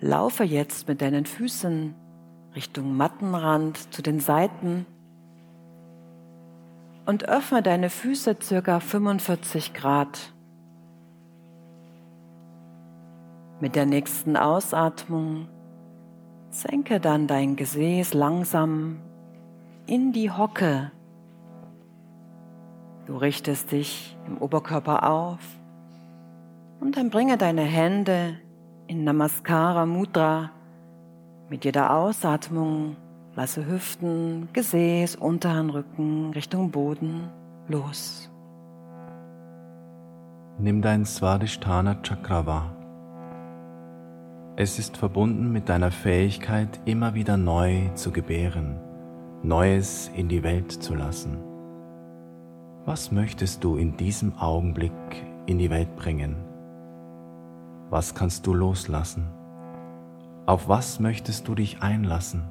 Laufe jetzt mit deinen Füßen Richtung Mattenrand zu den Seiten und öffne deine Füße circa 45 Grad. Mit der nächsten Ausatmung senke dann dein Gesäß langsam in die Hocke. Du richtest dich im Oberkörper auf und dann bringe deine Hände in Namaskara Mudra. Mit jeder Ausatmung lasse Hüften, Gesäß, unteren Rücken Richtung Boden los. Nimm dein Svadhisthana Chakra wahr. Es ist verbunden mit deiner Fähigkeit, immer wieder neu zu gebären, Neues in die Welt zu lassen. Was möchtest du in diesem Augenblick in die Welt bringen? Was kannst du loslassen? Auf was möchtest du dich einlassen?